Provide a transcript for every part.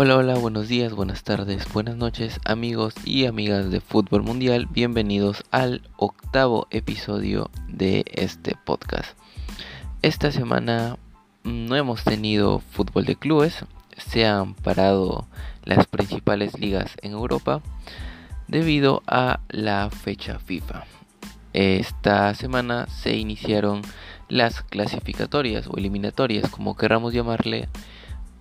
Hola, hola, buenos días, buenas tardes, buenas noches, amigos y amigas de Fútbol Mundial. Bienvenidos al octavo episodio de este podcast. Esta semana no hemos tenido fútbol de clubes, se han parado las principales ligas en Europa debido a la fecha FIFA. Esta semana se iniciaron las clasificatorias o eliminatorias, como queramos llamarle,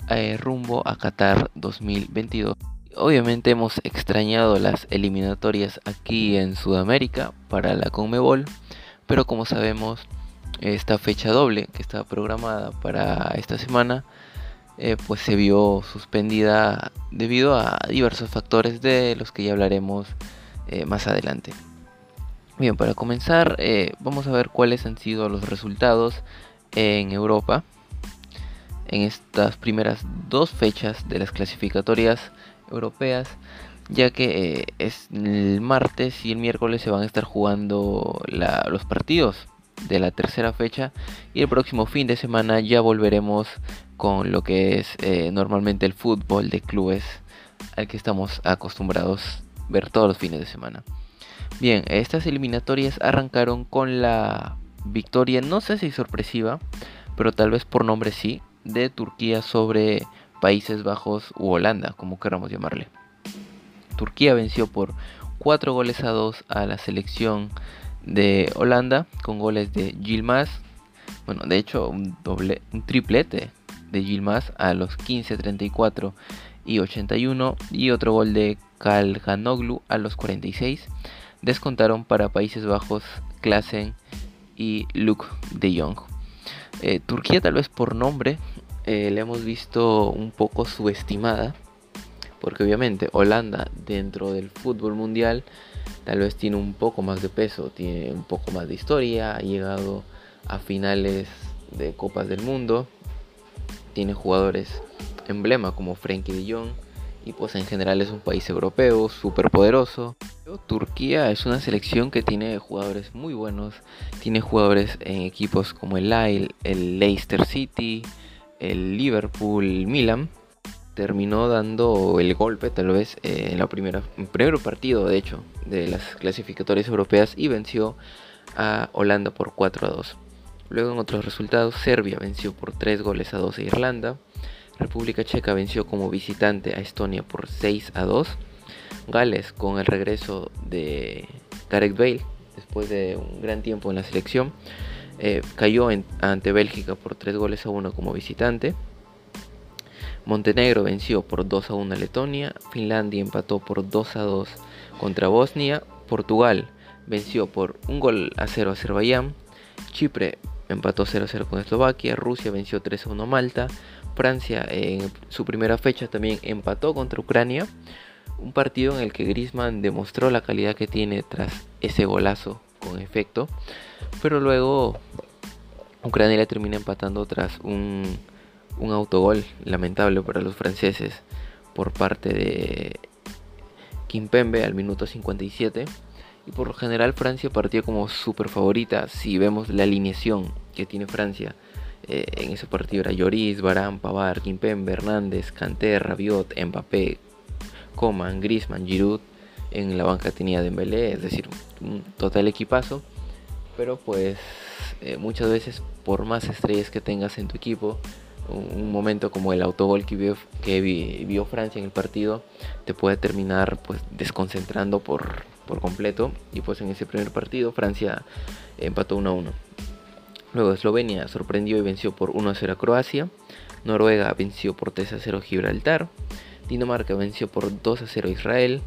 eh, rumbo a Qatar 2022. Obviamente hemos extrañado las eliminatorias aquí en Sudamérica para la Conmebol, pero como sabemos esta fecha doble que estaba programada para esta semana eh, pues se vio suspendida debido a diversos factores de los que ya hablaremos eh, más adelante. Bien, para comenzar vamos a ver cuáles han sido los resultados en Europa en estas primeras dos fechas de las clasificatorias europeas ya que es el martes y el miércoles se van a estar jugando los partidos de la tercera fecha y el próximo fin de semana ya volveremos con lo que es eh, normalmente el fútbol de clubes al que estamos acostumbrados ver todos los fines de semana. Bien, estas eliminatorias arrancaron con la victoria, no sé si sorpresiva, pero tal vez por nombre sí, de Turquía sobre Países Bajos u Holanda, como queramos llamarle. Turquía venció por 4 goles a 2 a la selección de Holanda con goles de Gilmas. Bueno, de hecho, un, doble, un triplete de Gilmas a los 15, 34 y 81 y otro gol de Kalhanoglu a los 46. Descontaron para Países Bajos Klassen y Luke de Jong. Eh, Turquía tal vez por nombre eh, le hemos visto un poco subestimada porque obviamente Holanda dentro del fútbol mundial tal vez tiene un poco más de peso, tiene un poco más de historia, ha llegado a finales de Copas del Mundo, tiene jugadores emblema como Frenkie de Jong y pues en general es un país europeo súper poderoso. Turquía es una selección que tiene jugadores muy buenos, tiene jugadores en equipos como el Lille, el Leicester City, el Liverpool, Milan terminó dando el golpe tal vez eh, en la primera en primer partido de hecho de las clasificatorias europeas y venció a Holanda por 4 a 2. Luego en otros resultados Serbia venció por 3 goles a 2 a Irlanda, República Checa venció como visitante a Estonia por 6 a 2, Gales con el regreso de Gareth Bale después de un gran tiempo en la selección eh, cayó ante Bélgica por 3 goles a 1 como visitante. Montenegro venció por 2 a 1 a Letonia, Finlandia empató por 2 a 2 contra Bosnia, Portugal venció por 1 gol a 0 a Azerbaiyán, Chipre empató 0 a 0 con Eslovaquia, Rusia venció 3 a 1 a Malta, Francia en su primera fecha también empató contra Ucrania, un partido en el que Griezmann demostró la calidad que tiene tras ese golazo con efecto, pero luego Ucrania le termina empatando tras un un autogol lamentable para los franceses por parte de Kimpembe al minuto 57. Y por lo general Francia partió como super favorita. Si vemos la alineación que tiene Francia eh, en ese partido era Lloris, Barán, Pavard, Kimpembe, Hernández, Kanté, Rabiot, Mbappé, Coman, Griezmann, Giroud. En la banca tenía Dembélé, es decir, un total equipazo. Pero pues eh, muchas veces por más estrellas que tengas en tu equipo, un momento como el autogol que vio, Francia en el partido te puede terminar pues desconcentrando por, por completo y pues en ese primer partido Francia empató 1 a 1 luego Eslovenia sorprendió y venció por 1 a 0 a Croacia Noruega venció por 3 a 0 a Gibraltar Dinamarca venció por 2 a 0 a Israel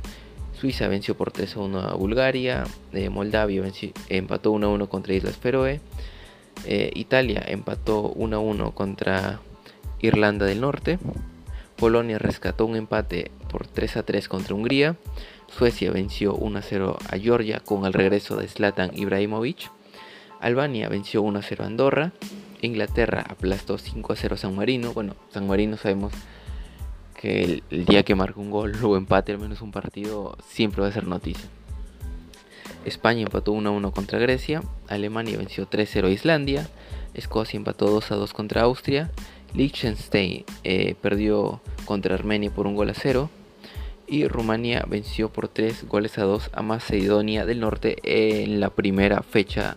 Suiza venció por 3 a 1 a Bulgaria eh, Moldavia empató 1 a 1 contra Islas Feroe eh, Italia empató 1 a 1 contra Irlanda del Norte. Polonia rescató un empate por 3 a 3 contra Hungría. Suecia venció 1 a 0 a Georgia con el regreso de Zlatan Ibrahimovic. Albania venció 1 a 0 Andorra. Inglaterra aplastó 5 a 0 San Marino. Bueno, San Marino sabemos que el, día que marca un gol o empate al menos un partido siempre va a ser noticia. España empató 1 a 1 contra Grecia. Alemania venció 3 a 0 Islandia. Escocia empató 2 a 2 contra Austria Liechtenstein eh, perdió contra Armenia por un gol a cero. Y Rumanía venció por 3 goles a 2 a Macedonia del Norte en la primera fecha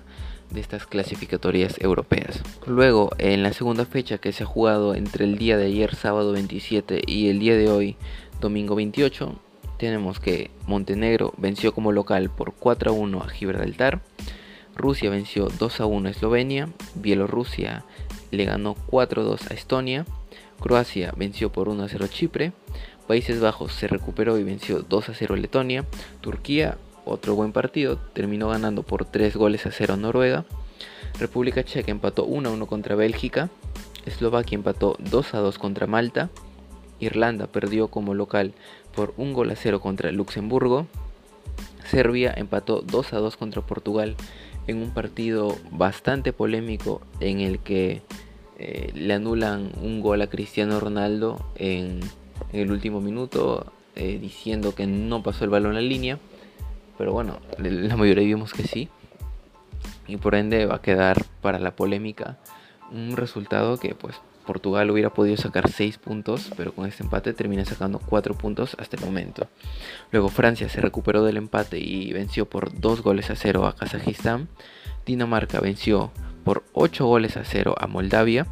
de estas clasificatorias europeas. Luego, en la segunda fecha que se ha jugado entre el día de ayer, sábado 27, y el día de hoy, domingo 28, tenemos que Montenegro venció como local por 4 a 1 a Gibraltar, Rusia venció 2 a 1 a Eslovenia, Bielorrusia le ganó 4 a 2 a Estonia, Croacia venció por 1 a 0 a Chipre, Países Bajos se recuperó y venció 2 a 0 a Letonia, Turquía otro buen partido, terminó ganando por 3 goles a 0 a Noruega, República Checa empató 1 a 1 contra Bélgica, Eslovaquia empató 2 a 2 contra Malta, Irlanda perdió como local por 1 gol a 0 contra Luxemburgo, Serbia empató 2 a 2 contra Portugal en un partido bastante polémico en el que eh, le anulan un gol a Cristiano Ronaldo en, el último minuto eh, diciendo que no pasó el balón a la línea pero bueno, la mayoría vimos que sí. Y por ende va a quedar para la polémica un resultado que pues Portugal hubiera podido sacar 6 puntos, pero con este empate termina sacando 4 puntos hasta el momento. Luego Francia se recuperó del empate y venció por 2 goles a 0 a Kazajistán. Dinamarca venció por 8 goles a 0 a Moldavia.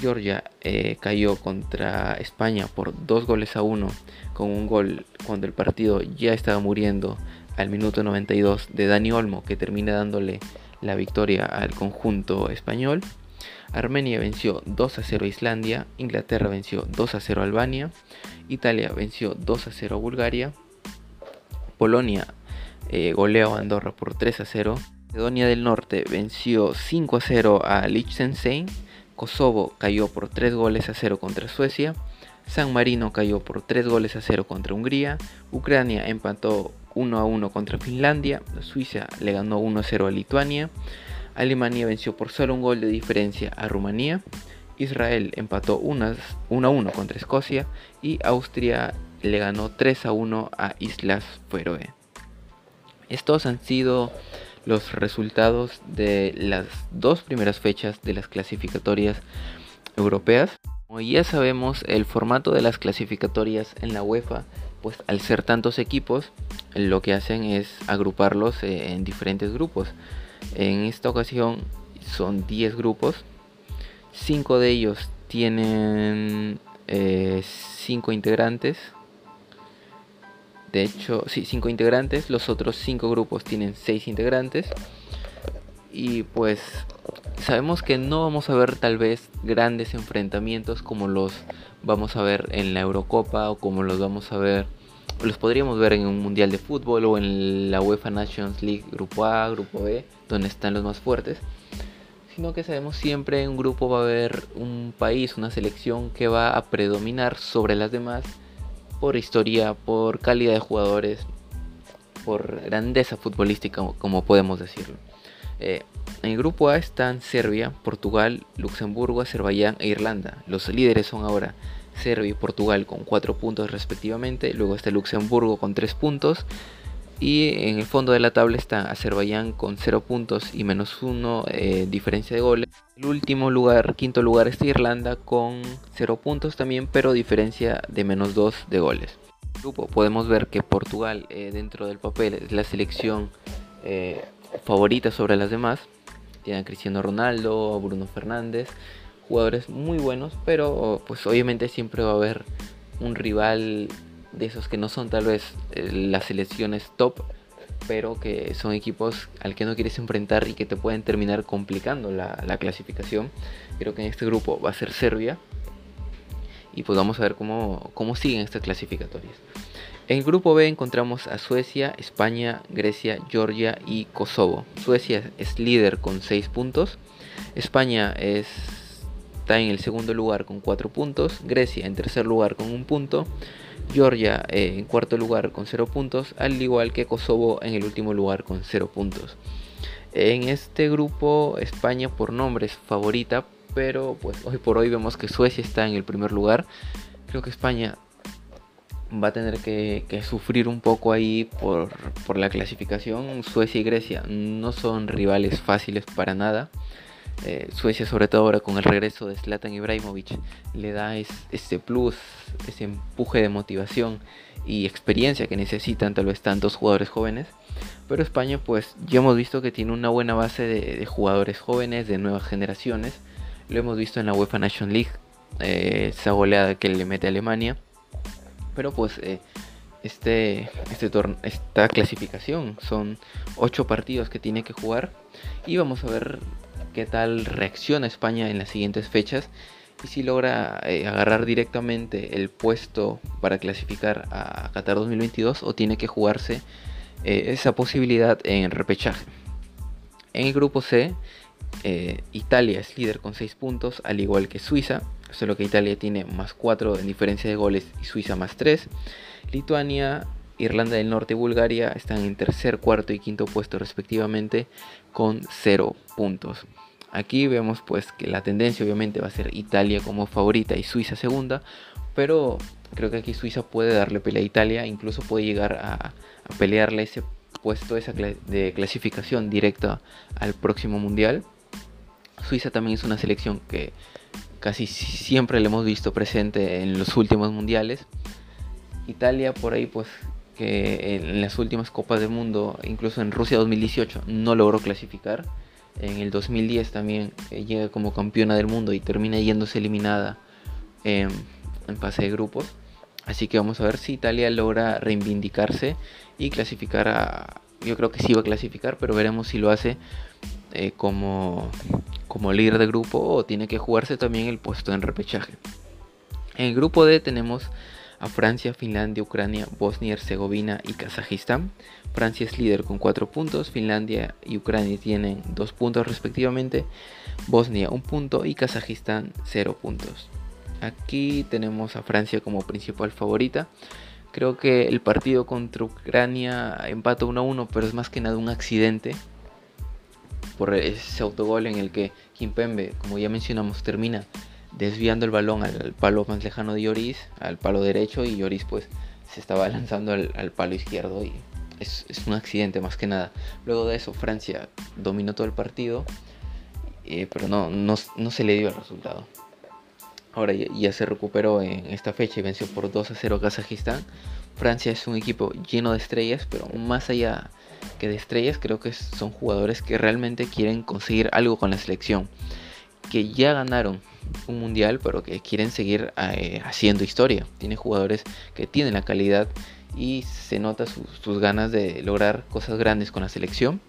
Georgia eh, cayó contra España por 2 goles a 1 con un gol cuando el partido ya estaba muriendo al minuto 92 de Dani Olmo que termina dándole la victoria al conjunto español. Armenia venció 2 a 0 a Islandia, Inglaterra venció 2 a 0 a Albania, Italia venció 2 a 0 a Bulgaria, Polonia eh, goleó a Andorra por 3 a 0, Macedonia del Norte venció 5 a 0 a Liechtenstein, Kosovo cayó por 3 goles a 0 contra Suecia, San Marino cayó por 3 goles a 0 contra Hungría, Ucrania empató 1 a 1 contra Finlandia, Suiza le ganó 1 a 0 a Lituania, Alemania venció por solo un gol de diferencia a Rumanía, Israel empató 1 a 1 contra Escocia y Austria le ganó 3 a 1 a Islas Feroe. Estos han sido los resultados de las dos primeras fechas de las clasificatorias europeas. Como ya sabemos, el formato de las clasificatorias en la UEFA pues al ser tantos equipos, lo que hacen es agruparlos eh, en diferentes grupos. En esta ocasión son 10 grupos, 5 de ellos tienen 5 eh, integrantes. De hecho, sí, 5 integrantes, los otros 5 grupos tienen 6 integrantes. Y pues sabemos que no vamos a ver tal vez grandes enfrentamientos como los vamos a ver en la Eurocopa o como los vamos a ver los podríamos ver en un mundial de fútbol o en la UEFA Nations League Grupo A, Grupo B, donde están los más fuertes, sino que sabemos siempre en un grupo va a haber un país, una selección que va a predominar sobre las demás por historia, por calidad de jugadores, por grandeza futbolística, como podemos decirlo. Eh, en el grupo A están Serbia, Portugal, Luxemburgo, Azerbaiyán e Irlanda. Los líderes son ahora Serbia y Portugal con 4 puntos respectivamente. Luego está Luxemburgo con 3 puntos. Y en el fondo de la tabla está Azerbaiyán con 0 puntos y menos 1 eh, diferencia de goles. El último lugar, quinto lugar, está Irlanda con 0 puntos también, pero diferencia de menos 2 de goles. Grupo podemos ver que Portugal eh, dentro del papel es la selección favorita sobre las demás. Tienen a Cristiano Ronaldo, a Bruno Fernández, jugadores muy buenos, pero pues obviamente siempre va a haber un rival de esos que no son tal vez eh, las selecciones top, pero que son equipos al que no quieres enfrentar y que te pueden terminar complicando la, clasificación. Creo que en este grupo va a ser Serbia. Y pues vamos a ver cómo, cómo siguen estas clasificatorias. En el grupo B encontramos a Suecia, España, Grecia, Georgia y Kosovo. Suecia es líder con 6 puntos. España está en el segundo lugar con 4 puntos. Grecia en tercer lugar con 1 punto. Georgia eh, en cuarto lugar con 0 puntos. Al igual que Kosovo en el último lugar con 0 puntos. En este grupo España por nombre es favorita. Pero pues hoy por hoy vemos que Suecia está en el primer lugar. Creo que España va a tener que, sufrir un poco ahí por, la clasificación. Suecia y Grecia no son rivales fáciles para nada. Eh, Suecia, sobre todo ahora con el regreso de Zlatan Ibrahimovic, le da ese plus, ese empuje de motivación y experiencia que necesitan tal vez tantos jugadores jóvenes. Pero España, pues ya hemos visto que tiene una buena base de, jugadores jóvenes, de nuevas generaciones. Lo hemos visto en la UEFA Nation League, eh, esa goleada que le mete a Alemania. Pero pues eh, este, este esta clasificación son 8 partidos que tiene que jugar. Y vamos a ver qué tal reacciona España en las siguientes fechas y si logra eh, agarrar directamente el puesto para clasificar a Qatar 2022 o tiene que jugarse eh, esa posibilidad en repechaje. En el grupo C, Italia es líder con 6 puntos, al igual que Suiza, solo que Italia tiene más 4 en diferencia de goles y Suiza más 3. Lituania, Irlanda del Norte y Bulgaria están en tercer, cuarto y quinto puesto respectivamente con 0 puntos. Aquí vemos pues que la tendencia obviamente va a ser Italia como favorita y Suiza segunda, pero creo que aquí Suiza puede darle pelea a Italia, incluso puede llegar a, pelearle ese puesto esa de clasificación directa al próximo mundial. Suiza también es una selección que casi siempre le hemos visto presente en los últimos mundiales. Italia por ahí pues que en las últimas copas del mundo, incluso en Rusia 2018, no logró clasificar en el 2010 también eh, llega como campeona del mundo y termina yéndose eliminada en fase de grupos. Así que vamos a ver si Italia logra reivindicarse y clasificar a... Yo creo que sí va a clasificar, pero veremos si lo hace eh, como, como líder de grupo o tiene que jugarse también el puesto en repechaje. En el grupo D tenemos a Francia, Finlandia, Ucrania, Bosnia, Herzegovina y Kazajistán. Francia es líder con 4 puntos, Finlandia y Ucrania tienen 2 puntos respectivamente, Bosnia 1 punto y Kazajistán 0 puntos. Aquí tenemos a Francia como principal favorita. Creo que el partido contra Ucrania empata 1 1, pero es más que nada un accidente por ese autogol en el que Kimpembe, como ya mencionamos, termina desviando el balón al, palo más lejano de Lloris, al palo derecho, y Lloris pues se estaba lanzando al, palo izquierdo y es, un accidente más que nada. Luego de eso Francia dominó todo el partido, eh, pero no, no, se le dio el resultado. Ahora ya, se recuperó en esta fecha y venció por 2 a 0 a Kazajistán. Francia es un equipo lleno de estrellas, pero más allá que de estrellas, creo que son jugadores que realmente quieren conseguir algo con la selección. Que ya ganaron un mundial, pero que quieren seguir eh, haciendo historia. Tiene jugadores que tienen la calidad y se nota sus, ganas de lograr cosas grandes con la selección.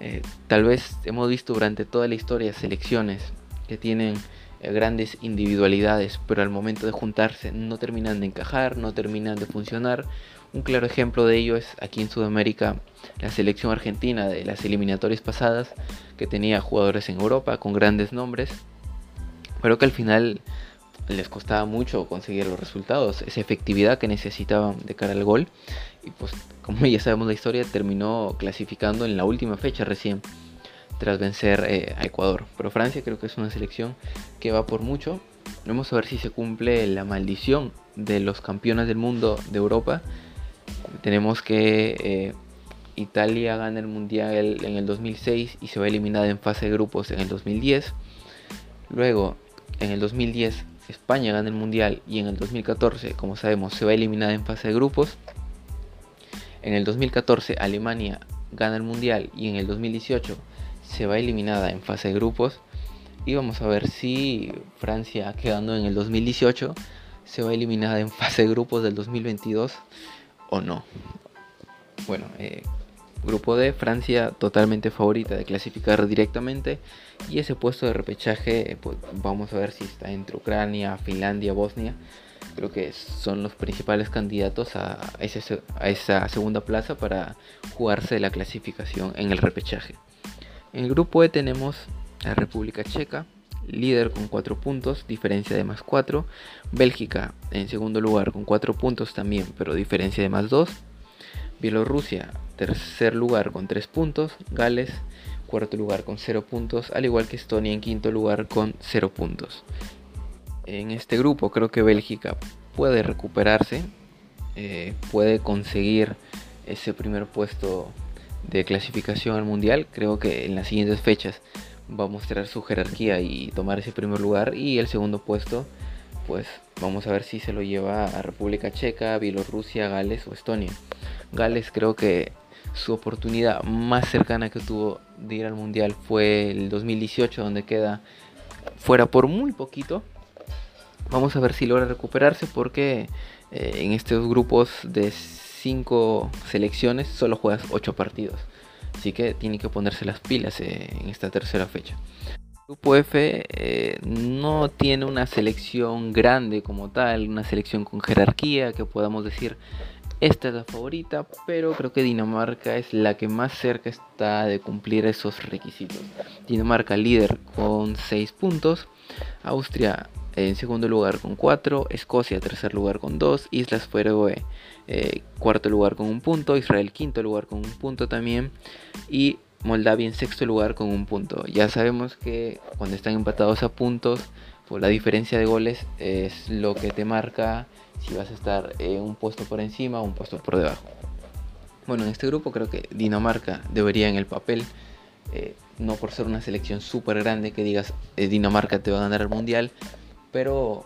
Eh, tal vez hemos visto durante toda la historia selecciones que tienen grandes individualidades, pero al momento de juntarse no terminan de encajar, no terminan de funcionar. Un claro ejemplo de ello es aquí en Sudamérica la selección argentina de las eliminatorias pasadas, que tenía jugadores en Europa con grandes nombres, pero que al final les costaba mucho conseguir los resultados, esa efectividad que necesitaban de cara al gol. Y pues como ya sabemos la historia, terminó clasificando en la última fecha recién, tras vencer eh, a Ecuador. Pero Francia creo que es una selección que va por mucho. Vamos a ver si se cumple la maldición de los campeones del mundo de Europa. Tenemos que eh, Italia gana el Mundial en el 2006 y se va eliminada en fase de grupos en el 2010. Luego en el 2010 España gana el Mundial y en el 2014, como sabemos, se va eliminada en fase de grupos. En el 2014 Alemania gana el Mundial y en el 2018 se va eliminada en fase de grupos. Y vamos a ver si Francia, quedando en el 2018, se va eliminada en fase de grupos del 2022 o no. Bueno, eh, Grupo D, Francia totalmente favorita de clasificar directamente. Y ese puesto de repechaje, pues vamos a ver si está entre Ucrania, Finlandia, Bosnia. Creo que son los principales candidatos a, a esa segunda plaza para jugarse la clasificación en el repechaje. En el grupo E tenemos a República Checa, líder con 4 puntos, diferencia de más 4. Bélgica en segundo lugar con 4 puntos también, pero diferencia de más 2. Bielorrusia tercer lugar con 3 puntos, Gales cuarto lugar con 0 puntos, al igual que Estonia en quinto lugar con 0 puntos. En este grupo creo que Bélgica puede recuperarse, eh, puede conseguir ese primer puesto de clasificación al mundial. Creo que en las siguientes fechas va a mostrar su jerarquía y tomar ese primer lugar. Y el segundo puesto, pues vamos a ver si se lo lleva a República Checa, Bielorrusia, Gales o Estonia. Gales creo que su oportunidad más cercana que tuvo de ir al Mundial fue el 2018, donde queda fuera por muy poquito. Vamos a ver si logra recuperarse porque eh, en estos grupos de 5 selecciones solo juegas 8 partidos. Así que tiene que ponerse las pilas eh, en esta tercera fecha. Grupo F eh, no tiene una selección grande como tal, una selección con jerarquía que podamos decir esta es la favorita, pero creo que Dinamarca es la que más cerca está de cumplir esos requisitos. Dinamarca líder con 6 puntos, Austria en segundo lugar con 4, Escocia tercer lugar con 2, Islas Feroe eh, cuarto lugar con un punto, Israel quinto lugar con un punto también y Moldavia en sexto lugar con un punto. Ya sabemos que cuando están empatados a puntos, pues la diferencia de goles es lo que te marca si vas a estar en un puesto por encima o un puesto por debajo. Bueno, en este grupo creo que Dinamarca debería en el papel, eh, no por ser una selección súper grande que digas eh, Dinamarca te va a ganar el mundial, pero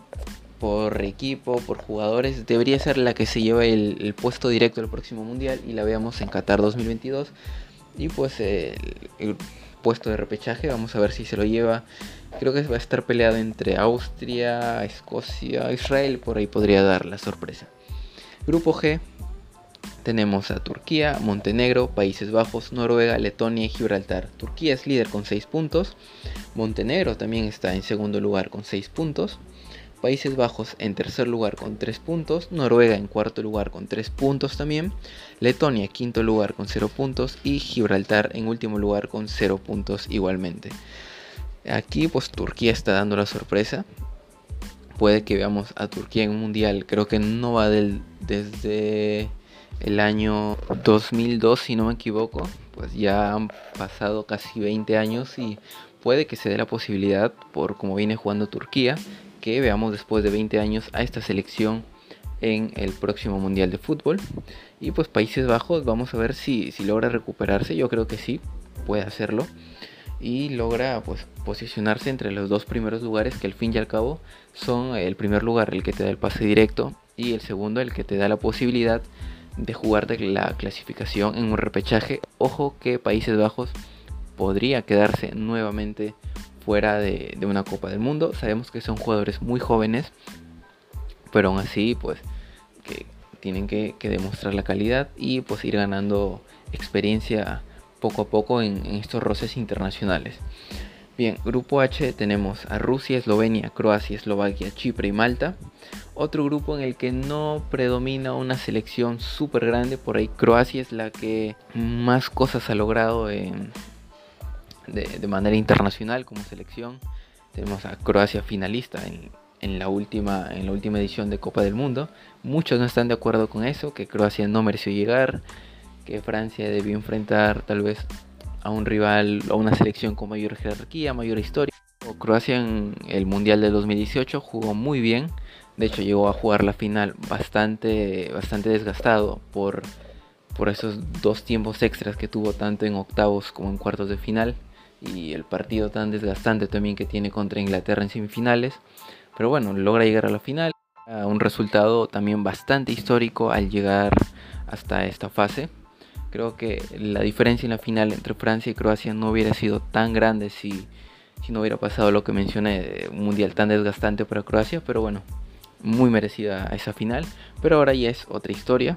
por equipo, por jugadores, debería ser la que se lleva el, puesto directo al próximo mundial y la veamos en Qatar 2022. Y pues el puesto de repechaje, vamos a ver si se lo lleva Creo que va a estar peleado entre Austria, Escocia, Israel, por ahí podría dar la sorpresa. Grupo G, tenemos a Turquía, Montenegro, Países Bajos, Noruega, Letonia y Gibraltar. Turquía es líder con 6 puntos, Montenegro también está en segundo lugar con 6 puntos, Países Bajos en tercer lugar con 3 puntos, Noruega en cuarto lugar con 3 puntos también, Letonia quinto lugar con 0 puntos y Gibraltar en último lugar con 0 puntos igualmente. Aquí pues Turquía está dando la sorpresa. Puede que veamos a Turquía en un mundial. Creo que no va desde el año 2002 si no me equivoco. Pues ya han pasado casi 20 años y puede que se dé la posibilidad por como viene jugando Turquía que veamos después de 20 años a esta selección en el próximo Mundial de Fútbol. Y pues Países Bajos, vamos a ver si, si logra recuperarse. Yo creo que sí, puede hacerlo y logra pues posicionarse entre los dos primeros lugares que al fin y al cabo son el primer lugar el que te da el pase directo y el segundo el que te da la posibilidad de jugar de la clasificación en un repechaje. Ojo que Países Bajos podría quedarse nuevamente fuera de, una Copa del Mundo. Sabemos que son jugadores muy jóvenes, pero aún así pues que tienen que, que demostrar la calidad y pues ir ganando experiencia poco a poco en, estos roces internacionales. Bien, grupo H tenemos a Rusia, Eslovenia, Croacia, Eslovaquia, Chipre y Malta. Otro grupo en el que no predomina una selección súper grande, por ahí Croacia es la que más cosas ha logrado de, manera internacional como selección. Tenemos a Croacia finalista en, la última, en la última edición de Copa del Mundo. Muchos no están de acuerdo con eso, que Croacia no mereció llegar que Francia debió enfrentar tal vez a un rival o una selección con mayor jerarquía, mayor historia. Croacia en el Mundial de 2018 jugó muy bien, de hecho llegó a jugar la final bastante, bastante desgastado por, por esos dos tiempos extras que tuvo tanto en octavos como en cuartos de final y el partido tan desgastante también que tiene contra Inglaterra en semifinales. Pero bueno, logra llegar a la final, a un resultado también bastante histórico al llegar hasta esta fase. Creo que la diferencia en la final entre Francia y Croacia no hubiera sido tan grande si, no hubiera pasado lo que mencioné, un mundial tan desgastante para Croacia, pero bueno, muy merecida esa final. Pero ahora ya es otra historia.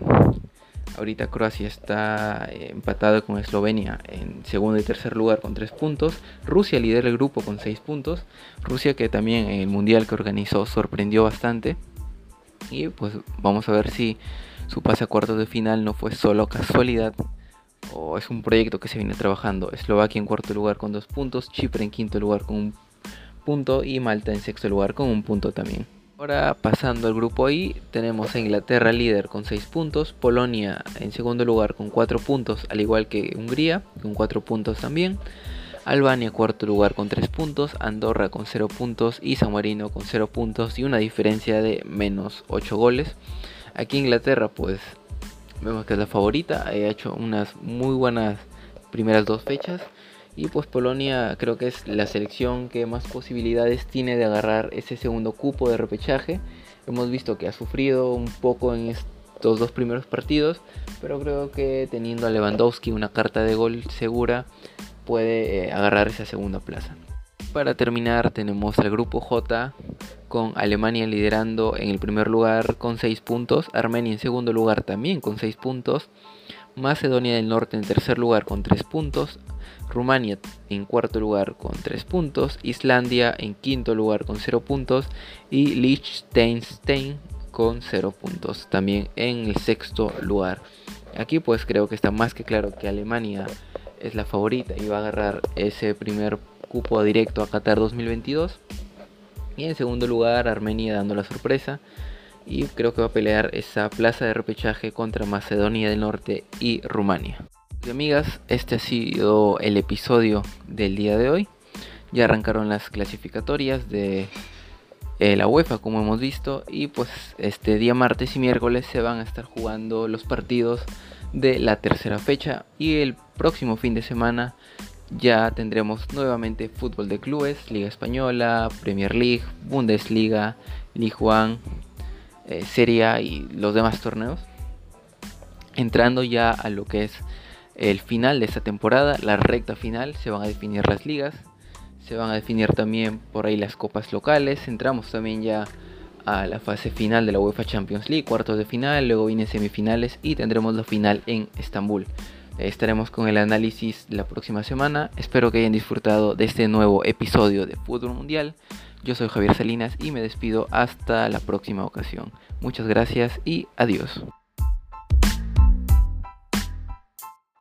Ahorita Croacia está eh, empatada con Eslovenia en segundo y tercer lugar con 3 puntos. Rusia lidera el grupo con 6 puntos. Rusia que también en el mundial que organizó sorprendió bastante. Y pues vamos a ver si su pase a cuartos de final no fue solo casualidad o es un proyecto que se viene trabajando. Eslovaquia en cuarto lugar con dos puntos, Chipre en quinto lugar con un punto y Malta en sexto lugar con un punto también. Ahora pasando al grupo I, tenemos a Inglaterra líder con 6 puntos, Polonia en segundo lugar con 4 puntos, al igual que Hungría con 4 puntos también, Albania cuarto lugar con 3 puntos, Andorra con 0 puntos y San Marino con 0 puntos y una diferencia de menos 8 goles. Aquí Inglaterra, pues vemos que es la favorita, ha hecho unas muy buenas primeras dos fechas Y pues Polonia creo que es la selección que más posibilidades tiene de agarrar ese segundo cupo de repechaje. Hemos visto que ha sufrido un poco en estos dos primeros partidos, pero creo que teniendo a Lewandowski una carta de gol segura puede eh, agarrar esa segunda plaza. Para terminar tenemos el grupo J con Alemania liderando en el primer lugar con 6 puntos, Armenia en segundo lugar también con 6 puntos, Macedonia del Norte en tercer lugar con 3 puntos, Rumania en cuarto lugar con 3 puntos, Islandia en quinto lugar con 0 puntos y Liechtenstein con 0 puntos, también en el sexto lugar. Aquí pues creo que está más que claro que Alemania es la favorita y va a agarrar ese primer cupo directo a Qatar 2022. Y en segundo lugar Armenia dando la sorpresa y creo que va a pelear esa plaza de repechaje contra Macedonia del Norte y Rumania. Amigas, este ha sido el episodio del día de hoy. Ya arrancaron las clasificatorias de eh, la UEFA como hemos visto y pues este día martes y miércoles se van a estar jugando los partidos de la tercera fecha y el próximo fin de semana ya tendremos nuevamente fútbol de clubes, Liga Española, Premier League, Bundesliga, Ligue 1, eh, Serie A y los demás torneos. Entrando ya a lo que es el final de esta temporada, la recta final, se van a definir las ligas, se van a definir también por ahí las copas locales, entramos también ya a la fase final de la UEFA Champions League, cuartos de final, luego vienen semifinales y tendremos la final en Estambul. Estaremos con el análisis la próxima semana. Espero que hayan disfrutado de este nuevo episodio de Fútbol Mundial. Yo soy Javier Salinas y me despido hasta la próxima ocasión. Muchas gracias y adiós.